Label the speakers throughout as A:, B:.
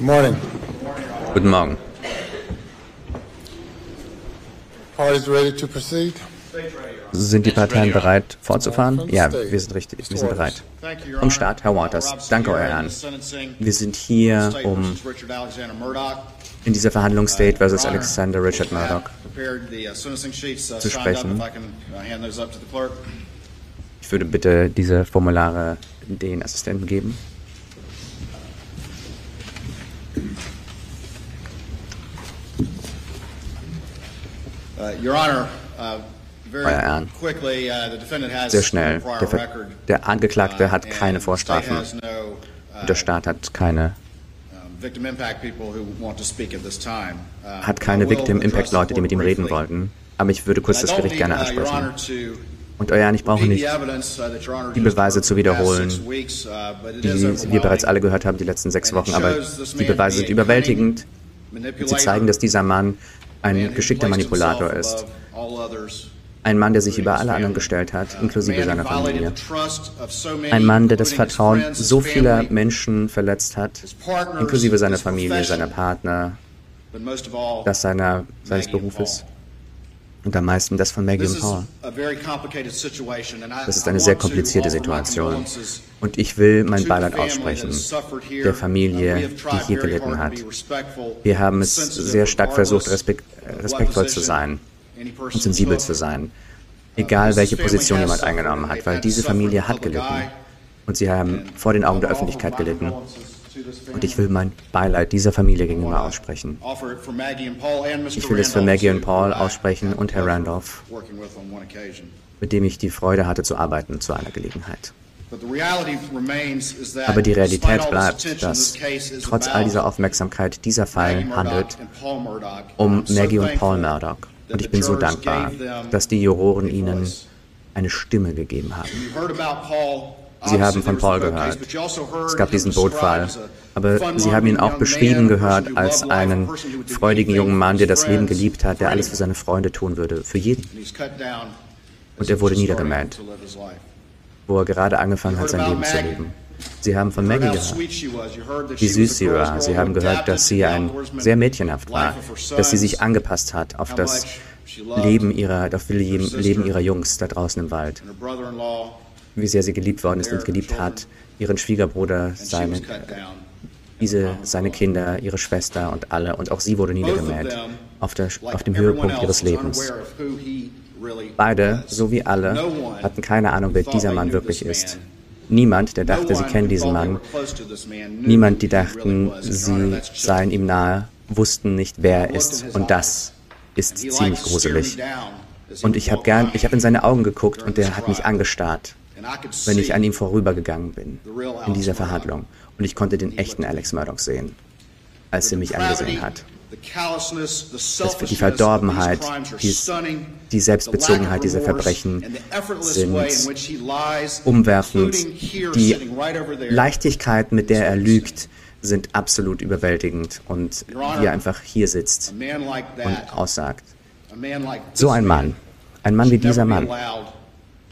A: Morning.
B: Guten Morgen.
A: To proceed?
B: Sind die Parteien bereit fortzufahren? Ja, wir sind richtig, wir sind bereit. Vom Start, Herr Waters. Danke, Euer Herrn. Wir sind hier, um in dieser Verhandlungsstate versus Alexander Richard Murdoch zu sprechen. Ich würde bitte diese Formulare den Assistenten geben. Euer Ehren.
C: quickly, uh, the defendant has
B: Sehr schnell. Der, der Angeklagte hat
C: uh,
B: keine Vorstrafen.
C: uh,
B: Der Staat hat keine.
C: Uh,
B: hat keine
C: I will
B: Victim
C: address
B: Impact
C: the
B: Leute, die mit ihm reden wollten. Aber ich würde kurz das Gericht gerne
C: uh,
B: ansprechen. Und Euer Ehren, ich brauche nicht
C: uh,
B: die Beweise zu wiederholen,
C: uh,
B: die wir bereits alle gehört haben die letzten sechs Wochen. Aber die Beweise sind überwältigend. Sie zeigen, dass dieser Mann
C: man
B: ein geschickter Manipulator ist. Ein Mann, der sich über alle anderen gestellt hat, inklusive seiner Familie. Ein Mann, der das Vertrauen so vieler Menschen verletzt hat, inklusive seiner Familie, seiner Partner, das seiner, seines Berufes. Und am meisten das von Maggie und Paul. Das ist eine sehr komplizierte Situation. Und ich will mein Beileid aussprechen der
C: Uh,
B: Familie,
C: have
B: die hier gelitten hat. Wir haben es sehr stark versucht, respekt, respektvoll zu sein und sensibel zu sein, egal welche Position jemand eingenommen hat, weil diese Familie hat gelitten und sie haben vor den Augen der Öffentlichkeit gelitten. Und ich will mein Beileid dieser Familie gegenüber aussprechen. Ich will es für Maggie und Paul aussprechen und Herr Randolph, mit dem ich die Freude hatte zu arbeiten zu einer Gelegenheit. Aber die Realität bleibt, dass trotz all dieser Aufmerksamkeit dieser Fall handelt um Maggie und Paul Murdoch. Und ich bin so dankbar, dass die Juroren ihnen eine Stimme gegeben haben.
C: Sie haben von Paul gehört.
B: Es gab diesen Bootfall, aber Sie haben ihn auch beschrieben gehört als einen freudigen jungen Mann, der das Leben geliebt hat, der alles für seine Freunde tun würde, für jeden,
C: Und er wurde niedergemäht.
B: wo er gerade angefangen hat, sein Leben zu leben. Sie haben von Maggie gehört, wie süß sie war. Sie haben gehört, dass sie ein sehr mädchenhaft war, dass sie sich angepasst hat auf das Leben ihrer, auf das Leben ihrer Jungs da draußen im Wald. Wie sehr sie geliebt worden ist und geliebt hat, ihren Schwiegerbruder, seine, diese, seine Kinder, ihre Schwester und alle. Und auch sie wurde niedergemäht auf, der, auf dem Höhepunkt ihres Lebens. Beide, so wie alle, hatten keine Ahnung, wer dieser Mann wirklich ist. Niemand, der dachte, sie kennen diesen Mann, niemand, die dachten, sie seien ihm nahe, wussten nicht, wer er ist. Und das ist ziemlich gruselig. Und ich habe gern, ich habe in seine Augen geguckt und er hat mich angestarrt, wenn ich an ihm vorübergegangen bin in dieser Verhandlung. Und ich konnte den echten Alex Murdoch sehen, als er mich angesehen hat. Das, die Verdorbenheit, die, die Selbstbezogenheit dieser Verbrechen sind umwerfend. Die Leichtigkeit, mit der er lügt, sind absolut überwältigend. Und wie er einfach hier sitzt und aussagt. So ein Mann, ein Mann wie dieser Mann,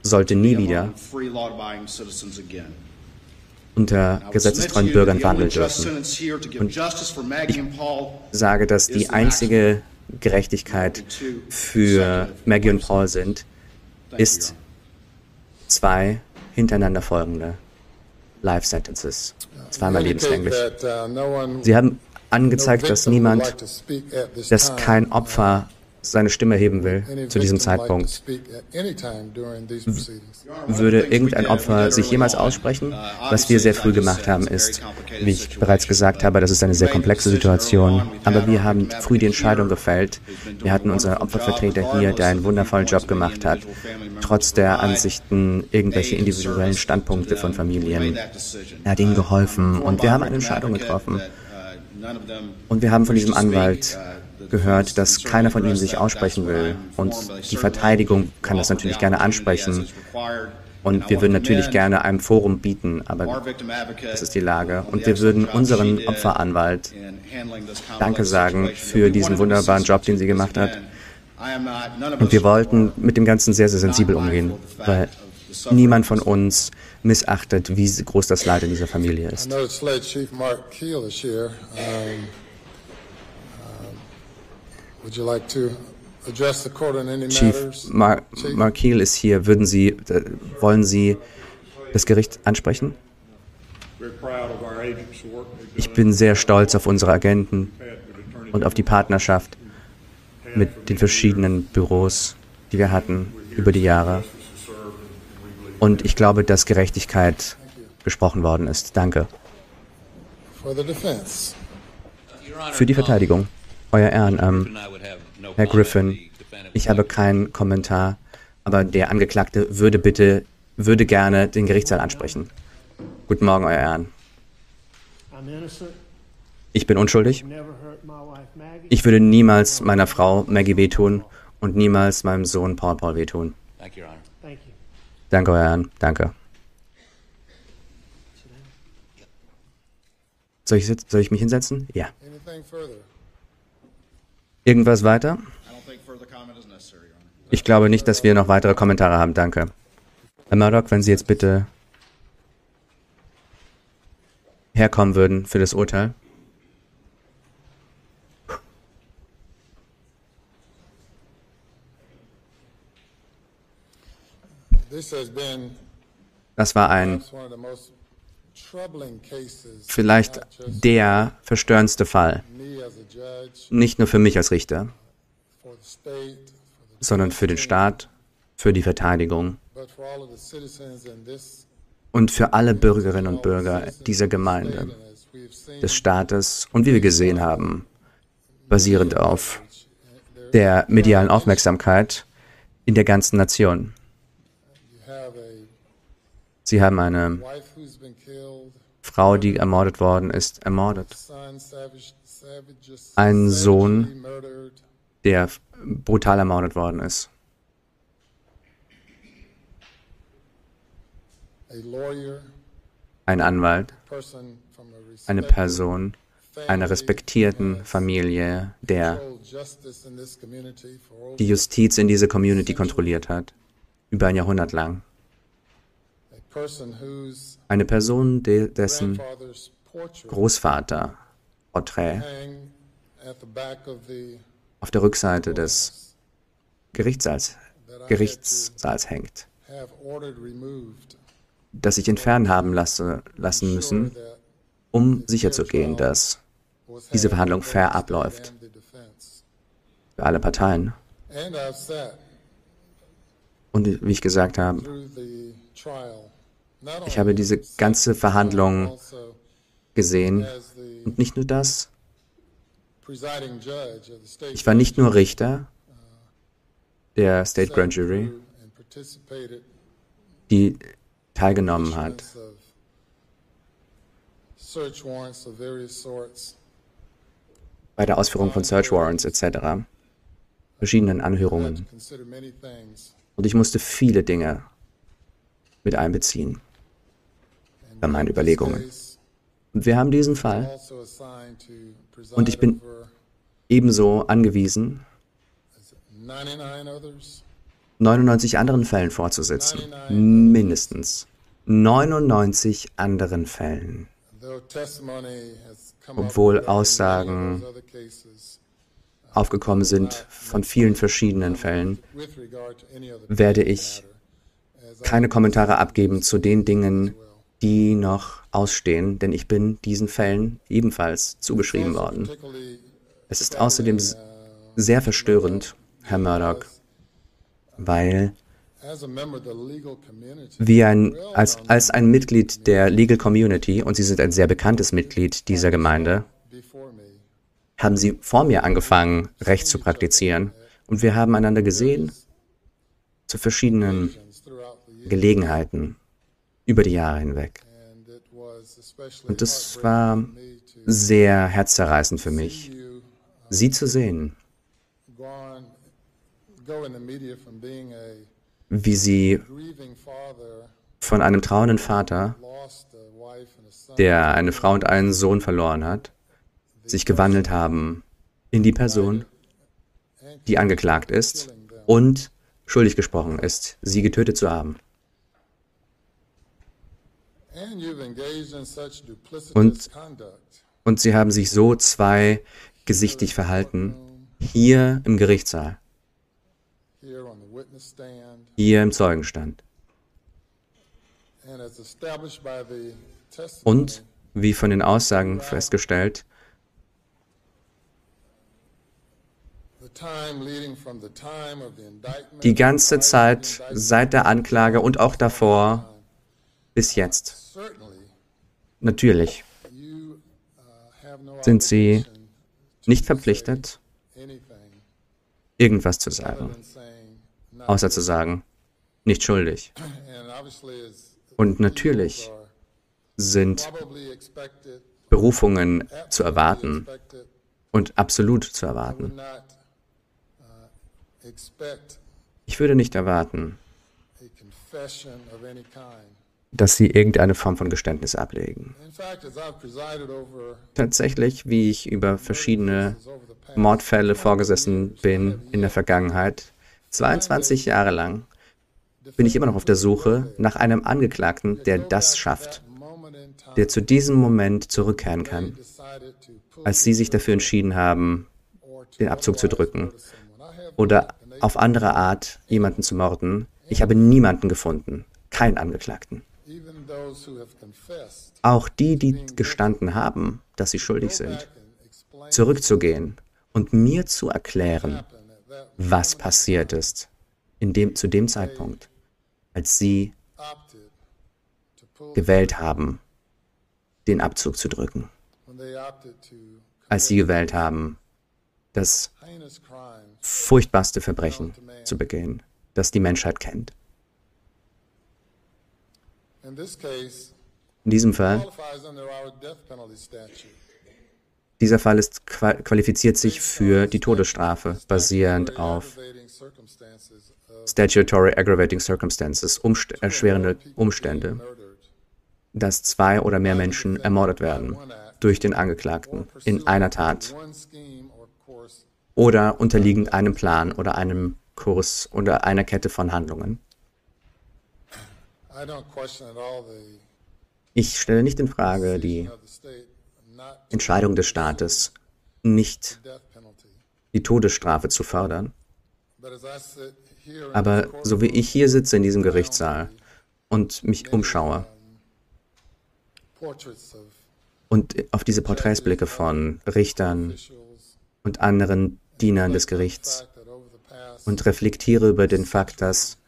B: sollte nie wieder unter gesetzestreuen Bürgern wandeln dürfen. Und ich sage, dass die einzige Gerechtigkeit für Maggie und Paul sind, ist zwei hintereinander folgende Life Sentences, zweimal lebenslänglich. Sie haben angezeigt, dass niemand, dass kein Opfer seine Stimme heben will zu diesem Zeitpunkt. Würde irgendein Opfer sich jemals aussprechen? Was wir sehr früh gemacht haben, ist, wie ich bereits gesagt habe, das ist eine sehr komplexe Situation, aber wir haben früh die Entscheidung gefällt. Wir hatten unseren Opfervertreter hier, der einen wundervollen Job gemacht hat, trotz der Ansichten, irgendwelche individuellen Standpunkte von Familien. Er hat ihnen geholfen und wir haben eine Entscheidung getroffen. Und wir haben von diesem Anwalt gehört, dass keiner von ihnen sich aussprechen will. Und die Verteidigung kann das natürlich gerne ansprechen. Und wir würden natürlich gerne einem Forum bieten, aber das ist die Lage. Und wir würden unseren Opferanwalt Danke sagen für diesen wunderbaren Job, den sie gemacht hat. Und wir wollten mit dem Ganzen sehr, sehr sensibel umgehen, weil niemand von uns missachtet, wie groß das Leid in dieser Familie ist.
A: Chief matters?
B: Mar
A: Chief?
B: Markeel ist hier. Würden Sie, äh, wollen Sie das Gericht ansprechen?
D: We're proud of our agents' work. they've
B: Ich bin sehr stolz auf unsere Agenten und auf die Partnerschaft mit den verschiedenen Büros, die wir hatten über die Jahre. Und ich glaube, dass Gerechtigkeit gesprochen worden ist. Danke. Für die Verteidigung. Euer Ehren, ähm, Herr Griffin, ich habe keinen Kommentar, aber der Angeklagte würde bitte, würde gerne den Gerichtssaal ansprechen. Guten Morgen, Euer Ehren. Ich bin unschuldig. Ich würde niemals meiner Frau Maggie wehtun und niemals meinem Sohn Paul Paul wehtun. Danke, Euer Ehren. Danke. Soll ich, soll ich mich hinsetzen? Ja.
C: Your Honor.
B: Ich glaube nicht, dass wir noch weitere Kommentare haben. Danke. Herr Murdoch, wenn Sie jetzt bitte herkommen würden für das Urteil. Das war ein vielleicht der verstörendste Fall. Nicht nur für mich als Richter, sondern für den Staat, für die Verteidigung und für alle Bürgerinnen und Bürger dieser Gemeinde, des Staates und wie wir gesehen haben, basierend auf der medialen Aufmerksamkeit in der ganzen Nation. Sie haben eine Frau, die ermordet worden ist, ermordet.
A: son savage, savage,
B: Ein Sohn. der brutal ermordet worden ist. Ein Anwalt, eine Person einer respektierten Familie, der die Justiz in dieser Community kontrolliert hat, über ein Jahrhundert lang. Eine Person, de dessen Großvater Porträt auf der Rückseite des Gerichtssaals, Gerichtssaals hängt, das ich entfernen haben lasse, lassen müssen, um sicherzugehen, dass diese Verhandlung fair abläuft für alle Parteien. Und wie ich gesagt habe, ich habe diese ganze Verhandlung gesehen und nicht nur das, ich war nicht nur Richter der State Grand Jury, die teilgenommen hat bei der Ausführung von Search Warrants etc., verschiedenen Anhörungen. Und ich musste viele Dinge mit einbeziehen bei meinen Überlegungen. wir haben diesen Fall Und ich bin- ebenso angewiesen,
A: 99 others.
B: 99 anderen Fällen fortzusetzen. Mindestens 99 anderen Fällen. Obwohl Aussagen aufgekommen sind von vielen verschiedenen Fällen, werde ich keine Kommentare abgeben zu den Dingen, die noch ausstehen, denn ich bin diesen Fällen ebenfalls zugeschrieben worden. Es ist außerdem sehr verstörend, Herr Murdoch, weil wie ein, als, als ein Mitglied der Legal Community, und Sie sind ein sehr bekanntes Mitglied dieser Gemeinde, haben Sie vor mir angefangen, Recht zu praktizieren. Und wir haben einander gesehen zu verschiedenen Gelegenheiten über die Jahre hinweg. Und das war sehr herzzerreißend für mich, Sie zu sehen, wie Sie von einem trauernden Vater, der eine Frau und einen Sohn verloren hat, sich gewandelt haben in die Person, die angeklagt ist und schuldig gesprochen ist, sie getötet zu haben. Und, und sie haben sich so zweigesichtig verhalten, hier im Gerichtssaal, hier im Zeugenstand. Und, wie von den Aussagen festgestellt, die ganze Zeit seit der Anklage und auch davor bis jetzt. Natürlich sind sie nicht verpflichtet, irgendwas zu sagen, außer zu sagen, nicht schuldig. Und natürlich sind Berufungen zu erwarten und absolut zu erwarten. Ich würde nicht erwarten, dass sie irgendeine Form von Geständnis ablegen. Tatsächlich, wie ich über verschiedene Mordfälle vorgesessen bin in der Vergangenheit, 22 Jahre lang, bin ich immer noch auf der Suche nach einem Angeklagten, der das schafft, der zu diesem Moment zurückkehren kann, als sie sich dafür entschieden haben, den Abzug zu drücken oder auf andere Art jemanden zu morden. Ich habe niemanden gefunden, keinen Angeklagten. Auch die, die gestanden haben, dass sie schuldig sind, zurückzugehen und mir zu erklären, was passiert ist in dem, zu dem Zeitpunkt, als sie gewählt haben, den Abzug zu drücken. Als sie gewählt haben, das furchtbarste Verbrechen zu begehen, das die Menschheit kennt. In diesem Fall, dieser Fall ist, qualifiziert sich für die Todesstrafe, basierend auf Statutory Aggravating Circumstances, umst erschwerende Umstände, dass zwei oder mehr Menschen ermordet werden durch den Angeklagten in einer Tat oder unterliegend einem Plan oder einem Kurs oder einer Kette von Handlungen. Ich stelle nicht in Frage die Entscheidung des Staates, nicht die Todesstrafe zu fördern. Aber so wie ich hier sitze in diesem Gerichtssaal und mich umschaue und auf diese Porträts blicke von Richtern und anderen Dienern des Gerichts und reflektiere über den Fakt, dass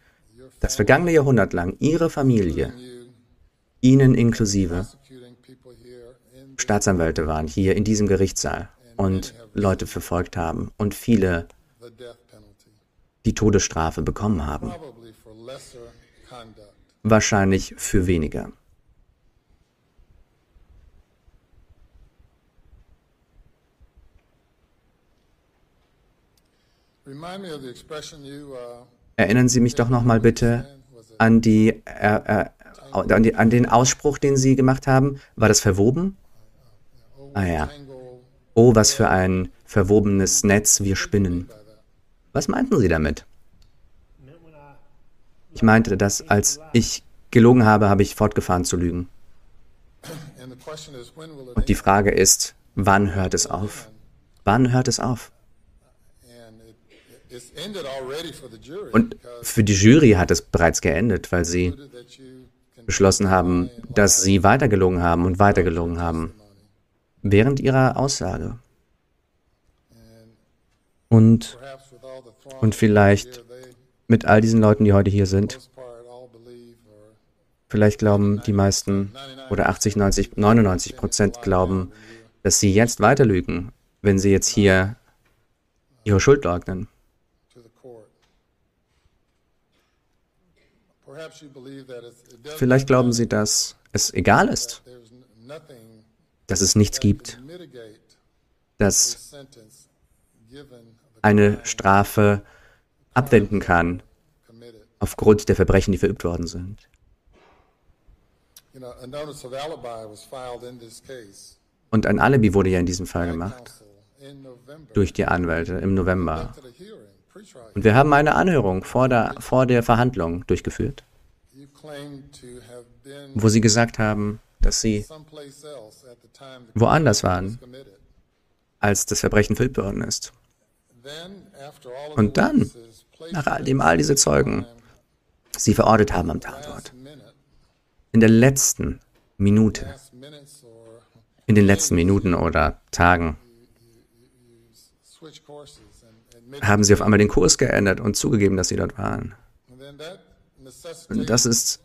B: das vergangene Jahrhundert lang ihre Familie, ihnen inklusive, Staatsanwälte waren hier in diesem Gerichtssaal und Leute verfolgt haben und viele die Todesstrafe bekommen haben. Wahrscheinlich für weniger. Uh, Erinnern Sie mich doch noch mal bitte an, die, äh, äh, an, die, an den Ausspruch, den Sie gemacht haben. War das verwoben? Ah ja. Oh, was für ein verwobenes Netz wir spinnen. Was meinten Sie damit? Ich meinte, dass als ich gelogen habe, habe ich fortgefahren zu lügen. Und die Frage ist, wann hört es auf? Wann hört es auf? Und für die Jury hat es bereits geendet, weil sie beschlossen haben, dass sie weitergelogen haben und weitergelogen haben während ihrer Aussage. Und, und vielleicht mit all diesen Leuten, die heute hier sind, vielleicht glauben die meisten oder 80, 90, 99 Prozent glauben, dass sie jetzt weiter lügen, wenn sie jetzt hier ihre Schuld leugnen. Vielleicht glauben sie, dass es egal ist, dass es nichts gibt, das eine Strafe abwenden kann aufgrund der Verbrechen, die verübt worden sind. Und ein Alibi wurde ja in diesem Fall gemacht durch die Anwälte im November. Und wir haben eine Anhörung vor der, vor der Verhandlung durchgeführt. wo sie gesagt haben, dass sie woanders waren, als das Verbrechen verübt worden ist. Und dann, nach all dem all diese Zeugen, sie verortet haben am Tatort, in der letzten Minute, in den letzten Minuten oder Tagen, haben sie auf einmal den Kurs geändert und zugegeben, dass sie dort waren. Und das ist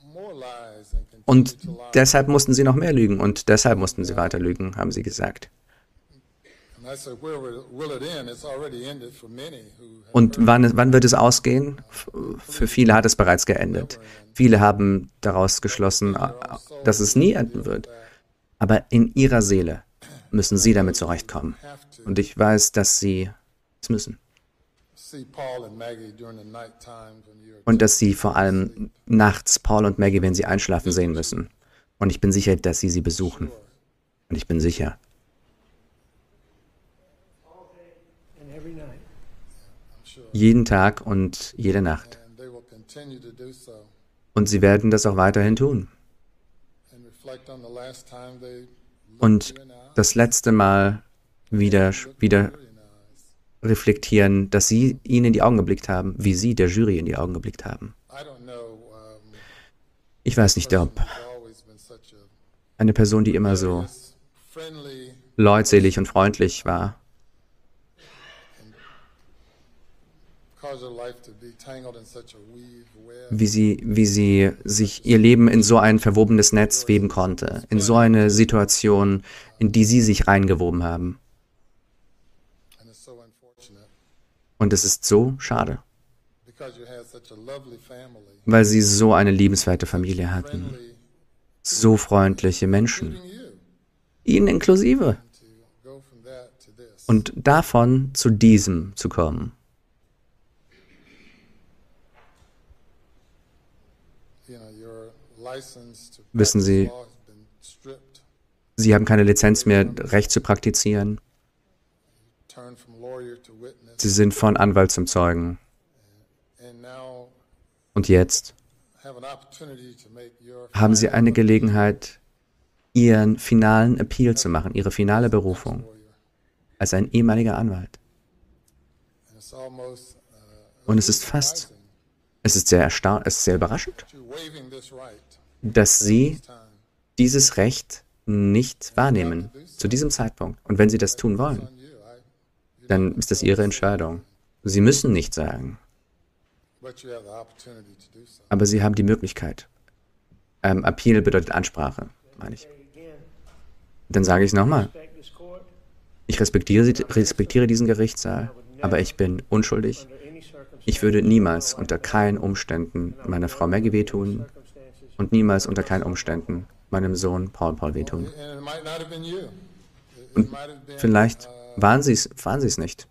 B: und deshalb mussten sie noch mehr lügen und deshalb mussten sie weiter lügen, haben sie gesagt. Und wann, wann wird es ausgehen? Für viele hat es bereits geendet. Viele haben daraus geschlossen, dass es nie enden wird. Aber in ihrer Seele müssen sie damit zurechtkommen. Und ich weiß, dass sie es müssen. Und dass sie vor allem nachts Paul und Maggie, wenn sie einschlafen, sehen müssen. Und ich bin sicher, dass sie sie besuchen. Und ich bin sicher. Jeden Tag und jede Nacht. Und sie werden das auch weiterhin tun. Und das letzte Mal wieder, wieder reflektieren, dass Sie ihnen in die Augen geblickt haben, wie Sie der Jury in die Augen geblickt haben. Ich weiß nicht, ob eine Person, die immer so leutselig und freundlich war, wie sie, wie sie sich ihr Leben in so ein verwobenes Netz weben konnte, in so eine Situation, in die sie sich reingewoben haben. Und es ist so schade, weil sie so eine liebenswerte Familie hatten, so freundliche Menschen, ihnen inklusive. Und davon zu diesem zu kommen. Wissen Sie, Sie haben keine Lizenz mehr, Recht zu praktizieren. Sie sind von Anwalt zum Zeugen. Und jetzt haben Sie eine Gelegenheit, Ihren finalen Appeal zu machen, Ihre finale Berufung als ein ehemaliger Anwalt. Und es ist fast, es ist sehr es ist sehr überraschend, dass Sie dieses Recht nicht wahrnehmen zu diesem Zeitpunkt. Und wenn Sie das tun wollen, dann ist das Ihre Entscheidung. Sie müssen nicht sagen. Aber Sie haben die Möglichkeit. Ähm, Appeal bedeutet Ansprache, meine ich. Dann sage ich es nochmal. Ich respektiere, respektiere diesen Gerichtssaal, aber ich bin unschuldig. Ich würde niemals unter keinen Umständen meiner Frau Maggie wehtun und niemals unter keinen Umständen meinem Sohn Paul Paul wehtun. Und vielleicht waren sie es waren sie's nicht.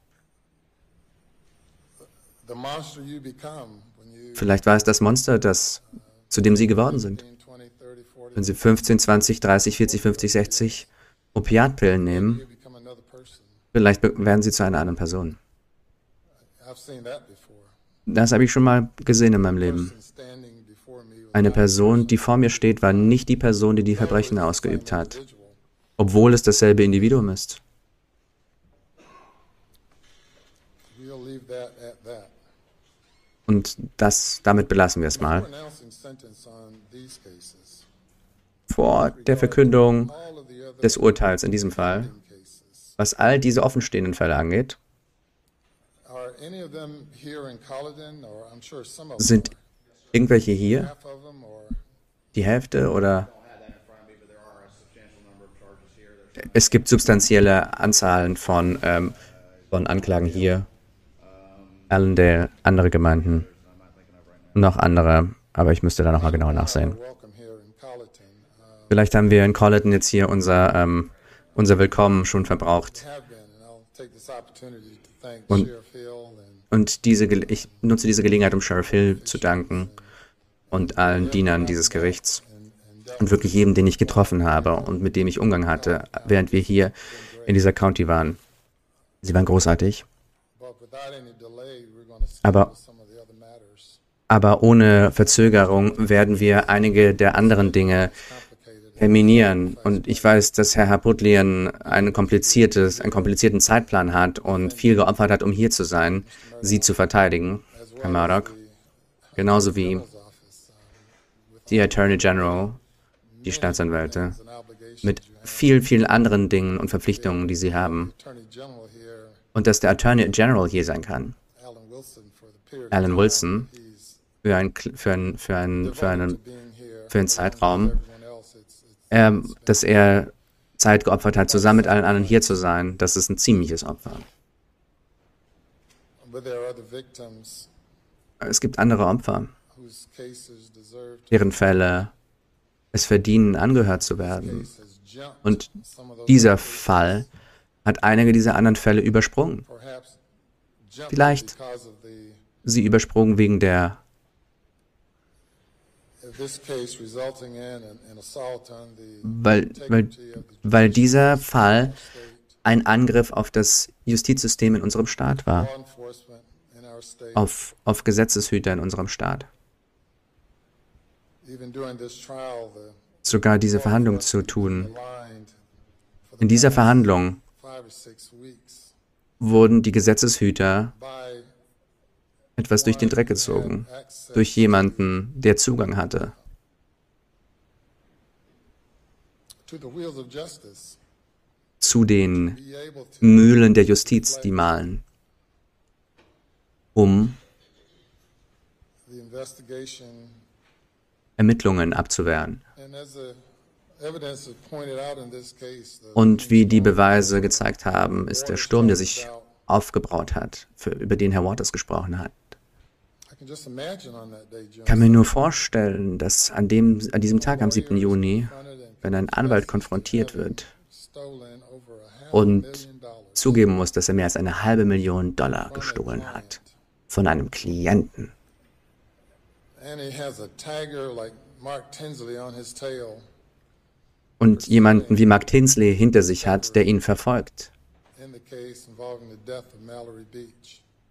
B: Vielleicht war es das Monster, das, zu dem sie geworden sind. Wenn sie 15, 20, 30, 40, 50, 60 Opiatpillen nehmen, vielleicht werden sie zu einer anderen Person. Das habe ich schon mal gesehen in meinem Leben. Eine Person, die vor mir steht, war nicht die Person, die die Verbrechen ausgeübt hat, obwohl es dasselbe Individuum ist. Und das, damit belassen wir es mal. Vor der Verkündung des Urteils in diesem Fall, was all diese offenstehenden Fälle angeht, sind irgendwelche hier? Die Hälfte oder? Es gibt substanzielle Anzahlen von, ähm, von Anklagen hier. Allendale, andere Gemeinden, noch andere, aber ich müsste da nochmal genauer nachsehen. Vielleicht haben wir in Colleton jetzt hier unser, ähm, unser Willkommen schon verbraucht. Und, und diese, ich nutze diese Gelegenheit, um Sheriff Hill zu danken und allen Dienern dieses Gerichts und wirklich jedem, den ich getroffen habe und mit dem ich Umgang hatte, während wir hier in dieser County waren. Sie waren großartig. Aber Aber ohne Verzögerung werden wir einige der anderen Dinge terminieren. Und ich weiß, dass Herr Harputlian ein einen komplizierten Zeitplan hat und viel geopfert hat, um hier zu sein, Sie zu verteidigen, Herr Murdoch. Genauso wie die Attorney General, die Staatsanwälte, mit vielen, vielen anderen Dingen und Verpflichtungen, die sie haben. Und dass der Attorney General hier sein kann. Alan Wilson für, ein, für, ein, für, ein, für, einen, für einen Zeitraum, äh, dass er Zeit geopfert hat, zusammen mit allen anderen hier zu sein, das ist ein ziemliches Opfer. Es gibt andere Opfer, deren Fälle es verdienen, angehört zu werden. Und dieser Fall hat einige dieser anderen Fälle übersprungen. Vielleicht sie übersprungen wegen der weil, weil, weil dieser Fall ein Angriff auf das Justizsystem in unserem Staat war, auf, auf Gesetzeshüter in unserem Staat. Sogar diese Verhandlung zu tun. In dieser Verhandlung wurden die Gesetzeshüter etwas durch den Dreck gezogen, durch jemanden, der Zugang hatte. Zu den Mühlen der Justiz, die malen, um Ermittlungen abzuwehren. Und wie die Beweise gezeigt haben, ist der Sturm, der sich aufgebraut hat, für, über den Herr Waters gesprochen hat, ich kann mir nur vorstellen, dass an, dem, an diesem Tag, am 7. Juni, wenn ein Anwalt konfrontiert wird und zugeben muss, dass er mehr als eine halbe Million Dollar gestohlen hat von einem Klienten. Und jemanden wie Mark Tinsley hinter sich hat, der ihn verfolgt.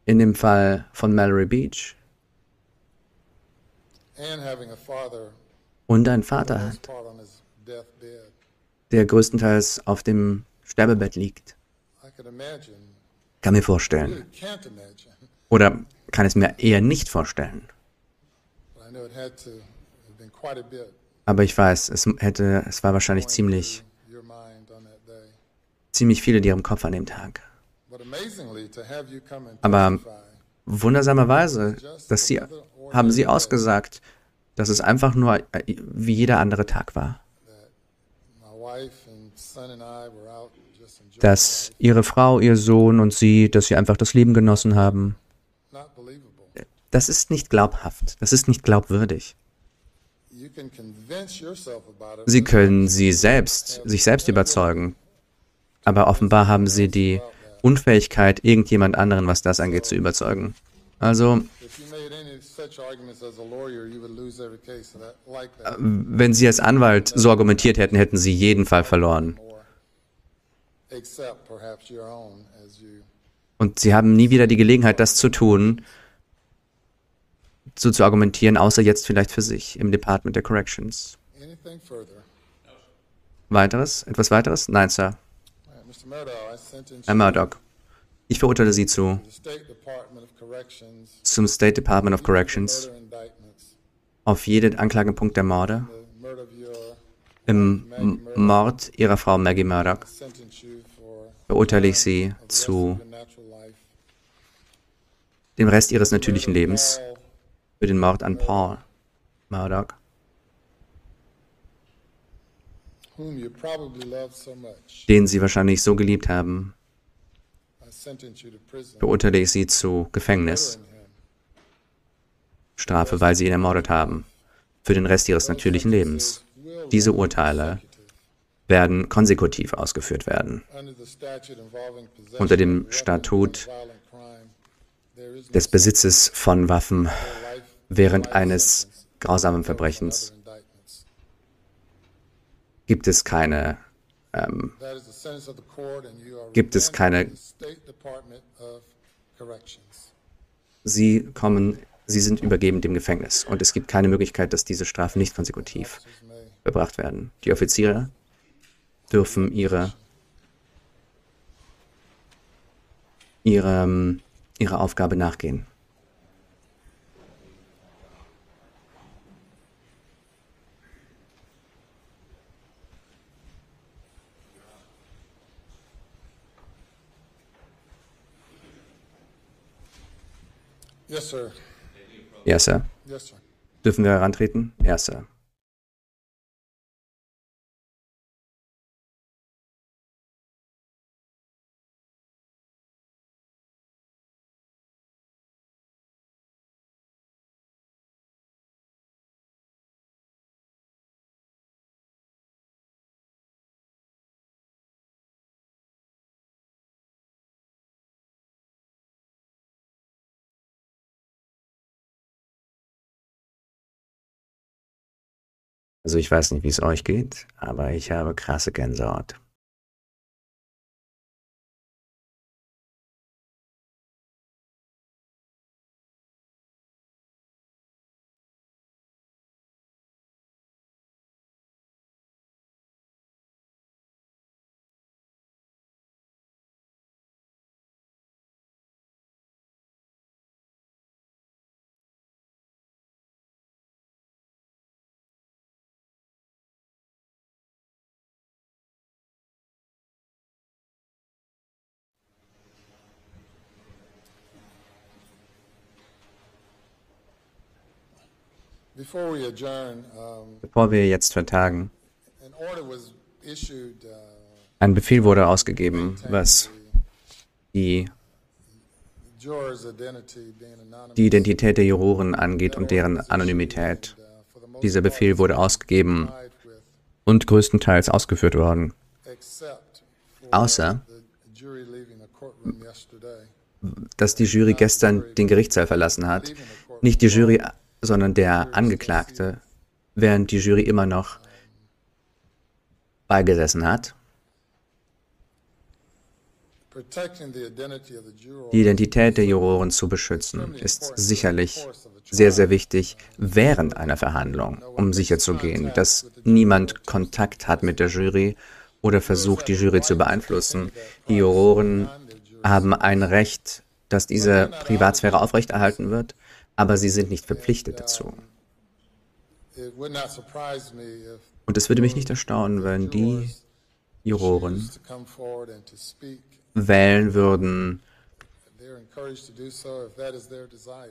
B: In dem Fall von Mallory Beach und einen Vater hat, der größtenteils auf dem Sterbebett liegt. Kann mir vorstellen. Oder kann es mir eher nicht vorstellen. Aber ich weiß, es hätte, es war wahrscheinlich ziemlich, ziemlich viele, die im Kopf an dem Tag. Aber wundersamerweise, dass sie haben sie ausgesagt, dass es einfach nur äh, wie jeder andere Tag war. Dass ihre Frau, ihr Sohn und sie, dass sie einfach das Leben genossen haben. Das ist nicht glaubhaft, das ist nicht glaubwürdig. Sie können sie selbst, sich selbst überzeugen, aber offenbar haben sie die Unfähigkeit, irgendjemand anderen, was das angeht, zu überzeugen. Also, wenn Sie als Anwalt so argumentiert hätten, hätten Sie jeden Fall verloren. Und Sie haben nie wieder die Gelegenheit, das zu tun, so zu argumentieren, außer jetzt vielleicht für sich im Department der Corrections. Weiteres? Etwas weiteres? Nein, Sir. Herr Murdoch, ich verurteile Sie zu zum State Department of Corrections. auf jeden Anklagepunkt der Morde. im Mord ihrer Frau Maggie Murdoch verurteile ich sie zu dem Rest ihres natürlichen Lebens. Für den Mord an Paul Murdoch, den sie wahrscheinlich so geliebt haben, verurteile ich sie zu Gefängnis. Strafe, weil sie ihn ermordet haben, für den Rest ihres natürlichen Lebens. Diese Urteile werden konsekutiv ausgeführt werden. Unter dem Statut des Besitzes von Waffen während eines grausamen Verbrechens gibt es keine ähm, gibt es keine. Sie kommen Sie sind übergeben dem Gefängnis und es gibt keine Möglichkeit, dass diese Strafen nicht konsekutiv bebracht werden. Die Offiziere dürfen ihre, ihre, ihre Aufgabe nachgehen.
A: Yes, sir. Yes, sir.
B: Dürfen wir herantreten? Ja, Sir. Also ich weiß nicht, wie es euch geht, aber ich habe krasse Gänsehaut. Bevor wir jetzt vertagen,
A: an order was issued, uh,
B: ein Befehl wurde ausgegeben, was die, die Identität der Juroren angeht und deren Anonymität.
A: uh,
B: Dieser Befehl wurde ausgegeben und größtenteils ausgeführt worden. Außer, dass die Jury gestern den Gerichtssaal verlassen hat. Nicht die Jury, sondern der Angeklagte, während die Jury immer noch beigesessen hat. Die Identität der Juroren zu beschützen, ist sicherlich sehr, sehr wichtig während einer Verhandlung, um sicherzugehen, dass niemand Kontakt hat mit der Jury oder versucht, die Jury zu beeinflussen. Die Juroren haben ein Recht, dass diese Privatsphäre aufrechterhalten wird, aber sie sind nicht verpflichtet dazu. Und es würde mich nicht erstaunen, wenn die Juroren wählen würden,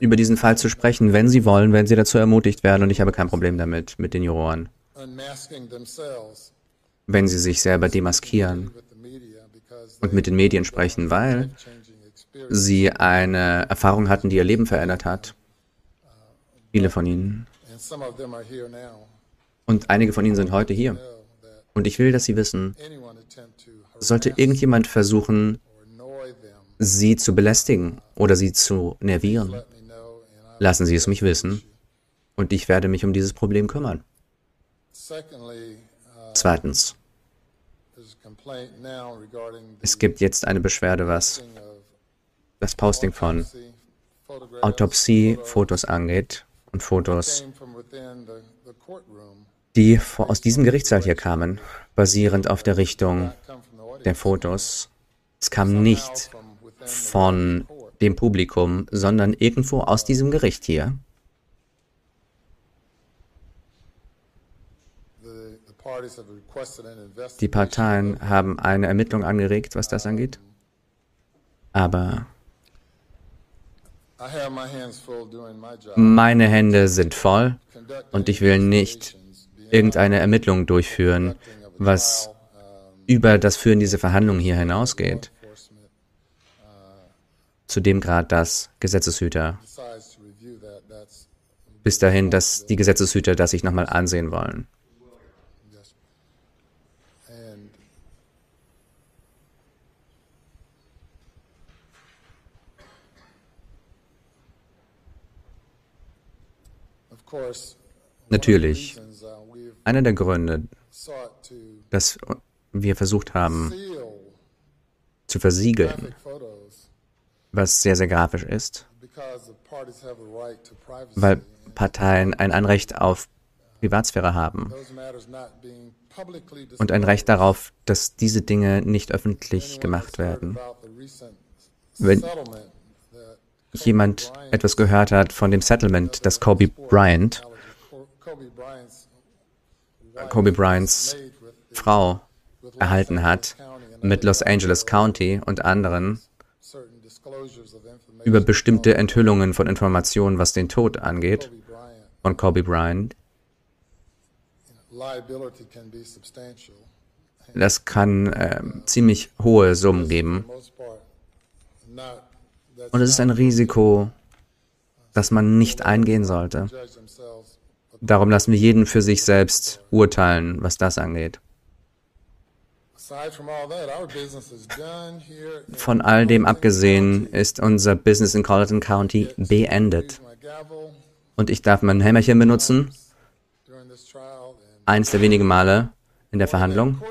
B: über diesen Fall zu sprechen, wenn sie wollen, wenn sie dazu ermutigt werden. Und ich habe kein Problem damit, mit den Juroren, wenn sie sich selber demaskieren und mit den Medien sprechen, weil sie eine Erfahrung hatten, die ihr Leben verändert hat. Viele von ihnen. Und einige von ihnen sind heute hier. Und ich will, dass sie wissen, sollte irgendjemand versuchen, sie zu belästigen oder sie zu nervieren, lassen sie es mich wissen. Und ich werde mich um dieses Problem kümmern.
A: Uh,
B: Zweitens, es gibt jetzt eine Beschwerde, was das Posting von Autopsie-Fotos angeht und Fotos, die aus diesem Gerichtssaal hier kamen, basierend auf der Richtung der Fotos. Es kam nicht von dem Publikum, sondern irgendwo aus diesem Gericht hier. Die. Parteien haben eine Ermittlung angeregt, was das angeht. Aber meine Hände sind voll und ich will nicht irgendeine Ermittlung durchführen, was über das Führen dieser Verhandlungen hier hinausgeht, zu dem Grad, dass Gesetzeshüter. Bis dahin, dass die Gesetzeshüter das sich nochmal ansehen wollen.
A: yes. And of course,
B: Natürlich,
A: uh,
B: einer der Gründe, dass wir versucht haben zu versiegeln, was sehr, sehr grafisch ist, weil Parteien ein Anrecht auf Privatsphäre haben und ein Recht darauf, dass diese Dinge nicht öffentlich gemacht werden. Wenn Jemand etwas gehört hat von dem Settlement, das Kobe Bryant,
A: Kobe Bryant's
B: Frau erhalten hat mit Los Angeles County und anderen über bestimmte Enthüllungen von Informationen, was den Tod angeht, von Kobe Bryant. Das kann ähm, ziemlich hohe Summen geben. Und es ist ein Risiko, das man nicht eingehen sollte. Darum lassen wir jeden für sich selbst urteilen, was das angeht. Von all dem abgesehen ist unser Business in Colleton County beendet. Und ich darf mein Hämmerchen benutzen, eins der wenigen Male in der Verhandlung.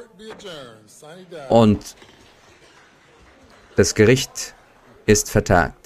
B: Und das Gericht ist vertagt.